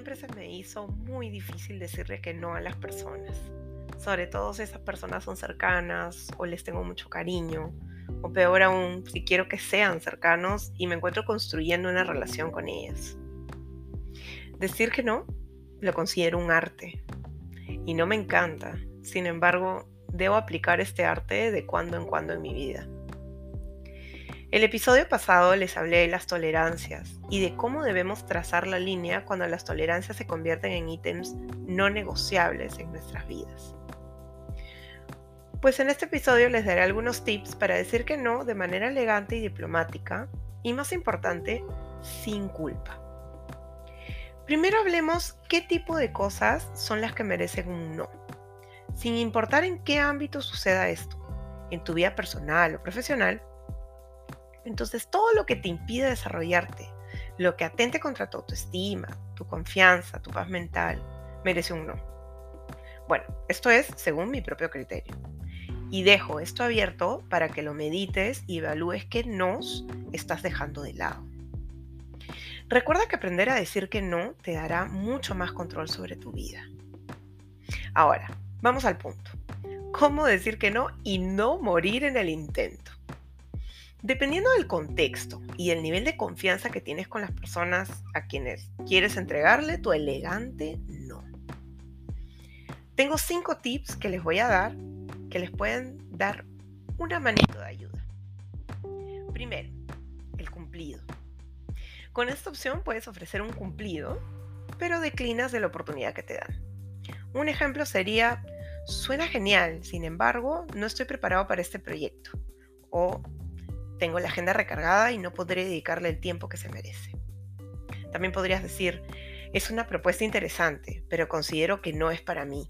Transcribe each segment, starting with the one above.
siempre se me hizo muy difícil decirle que no a las personas. Sobre todo si esas personas son cercanas o les tengo mucho cariño. O peor aún, si quiero que sean cercanos y me encuentro construyendo una relación con ellas. Decir que no lo considero un arte. Y no me encanta. Sin embargo, debo aplicar este arte de cuando en cuando en mi vida. El episodio pasado les hablé de las tolerancias y de cómo debemos trazar la línea cuando las tolerancias se convierten en ítems no negociables en nuestras vidas. Pues en este episodio les daré algunos tips para decir que no de manera elegante y diplomática y más importante, sin culpa. Primero hablemos qué tipo de cosas son las que merecen un no, sin importar en qué ámbito suceda esto, en tu vida personal o profesional, entonces, todo lo que te impide desarrollarte, lo que atente contra tu autoestima, tu confianza, tu paz mental, merece un no. Bueno, esto es según mi propio criterio. Y dejo esto abierto para que lo medites y evalúes qué nos estás dejando de lado. Recuerda que aprender a decir que no te dará mucho más control sobre tu vida. Ahora, vamos al punto. ¿Cómo decir que no y no morir en el intento? Dependiendo del contexto y el nivel de confianza que tienes con las personas a quienes quieres entregarle tu elegante no. Tengo cinco tips que les voy a dar que les pueden dar una manito de ayuda. Primero, el cumplido. Con esta opción puedes ofrecer un cumplido, pero declinas de la oportunidad que te dan. Un ejemplo sería, suena genial, sin embargo, no estoy preparado para este proyecto. O tengo la agenda recargada y no podré dedicarle el tiempo que se merece. También podrías decir, es una propuesta interesante, pero considero que no es para mí.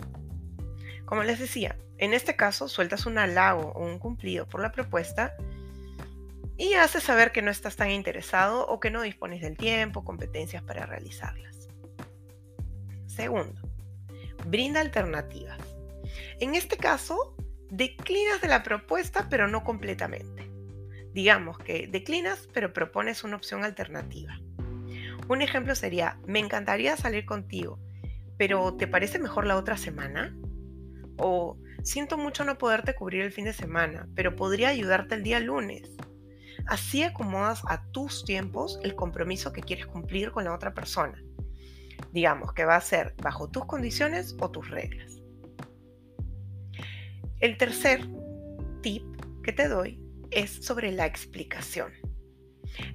Como les decía, en este caso sueltas un halago o un cumplido por la propuesta y haces saber que no estás tan interesado o que no dispones del tiempo, competencias para realizarlas. Segundo, brinda alternativas. En este caso, declinas de la propuesta pero no completamente. Digamos que declinas, pero propones una opción alternativa. Un ejemplo sería, me encantaría salir contigo, pero ¿te parece mejor la otra semana? O siento mucho no poderte cubrir el fin de semana, pero podría ayudarte el día lunes. Así acomodas a tus tiempos el compromiso que quieres cumplir con la otra persona. Digamos que va a ser bajo tus condiciones o tus reglas. El tercer tip que te doy es sobre la explicación.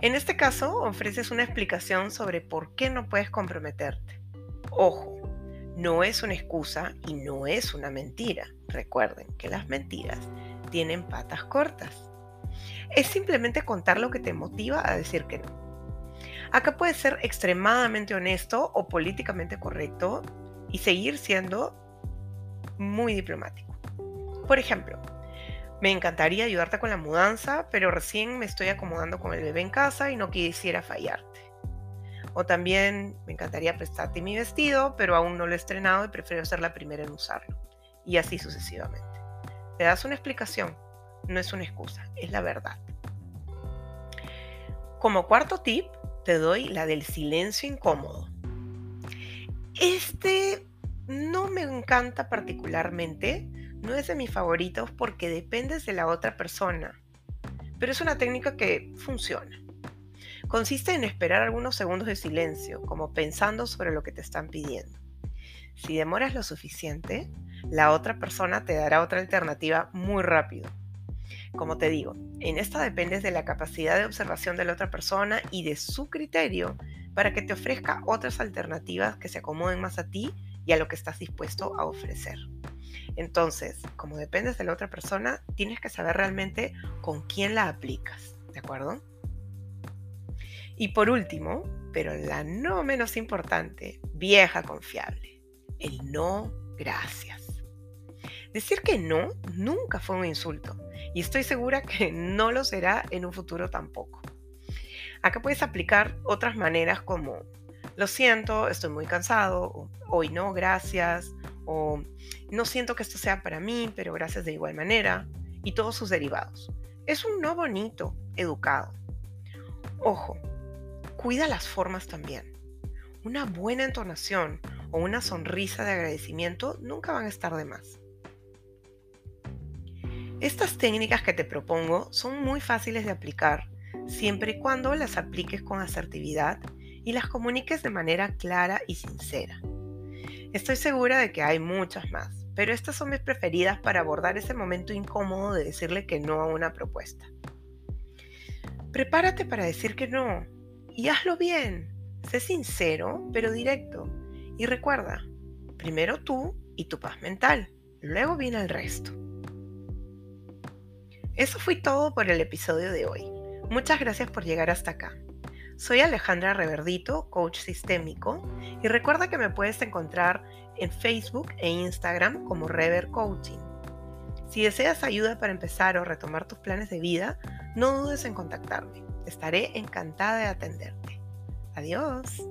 En este caso, ofreces una explicación sobre por qué no puedes comprometerte. Ojo, no es una excusa y no es una mentira. Recuerden que las mentiras tienen patas cortas. Es simplemente contar lo que te motiva a decir que no. Acá puedes ser extremadamente honesto o políticamente correcto y seguir siendo muy diplomático. Por ejemplo, me encantaría ayudarte con la mudanza, pero recién me estoy acomodando con el bebé en casa y no quisiera fallarte. O también me encantaría prestarte mi vestido, pero aún no lo he estrenado y prefiero ser la primera en usarlo. Y así sucesivamente. Te das una explicación, no es una excusa, es la verdad. Como cuarto tip, te doy la del silencio incómodo. Este no me encanta particularmente, no es de mis favoritos porque dependes de la otra persona, pero es una técnica que funciona. Consiste en esperar algunos segundos de silencio, como pensando sobre lo que te están pidiendo. Si demoras lo suficiente, la otra persona te dará otra alternativa muy rápido. Como te digo, en esta dependes de la capacidad de observación de la otra persona y de su criterio para que te ofrezca otras alternativas que se acomoden más a ti y a lo que estás dispuesto a ofrecer. Entonces, como dependes de la otra persona, tienes que saber realmente con quién la aplicas, ¿de acuerdo? Y por último, pero la no menos importante, vieja confiable, el no gracias. Decir que no nunca fue un insulto y estoy segura que no lo será en un futuro tampoco. Acá puedes aplicar otras maneras como lo siento, estoy muy cansado, hoy no, gracias, o no siento que esto sea para mí, pero gracias de igual manera, y todos sus derivados. Es un no bonito, educado. Ojo, cuida las formas también. una buena entonación o una sonrisa de agradecimiento nunca van a estar de más. Estas técnicas que te propongo son muy fáciles de aplicar siempre y cuando las apliques con asertividad y las comuniques de manera clara y sincera. Estoy segura de que hay muchas más, pero estas son mis preferidas para abordar ese momento incómodo de decirle que no a una propuesta. Prepárate para decir que no y hazlo bien. Sé sincero, pero directo. Y recuerda, primero tú y tu paz mental, luego viene el resto. Eso fue todo por el episodio de hoy. Muchas gracias por llegar hasta acá. Soy Alejandra Reverdito, coach sistémico, y recuerda que me puedes encontrar en Facebook e Instagram como Rever Coaching. Si deseas ayuda para empezar o retomar tus planes de vida, no dudes en contactarme. Estaré encantada de atenderte. Adiós.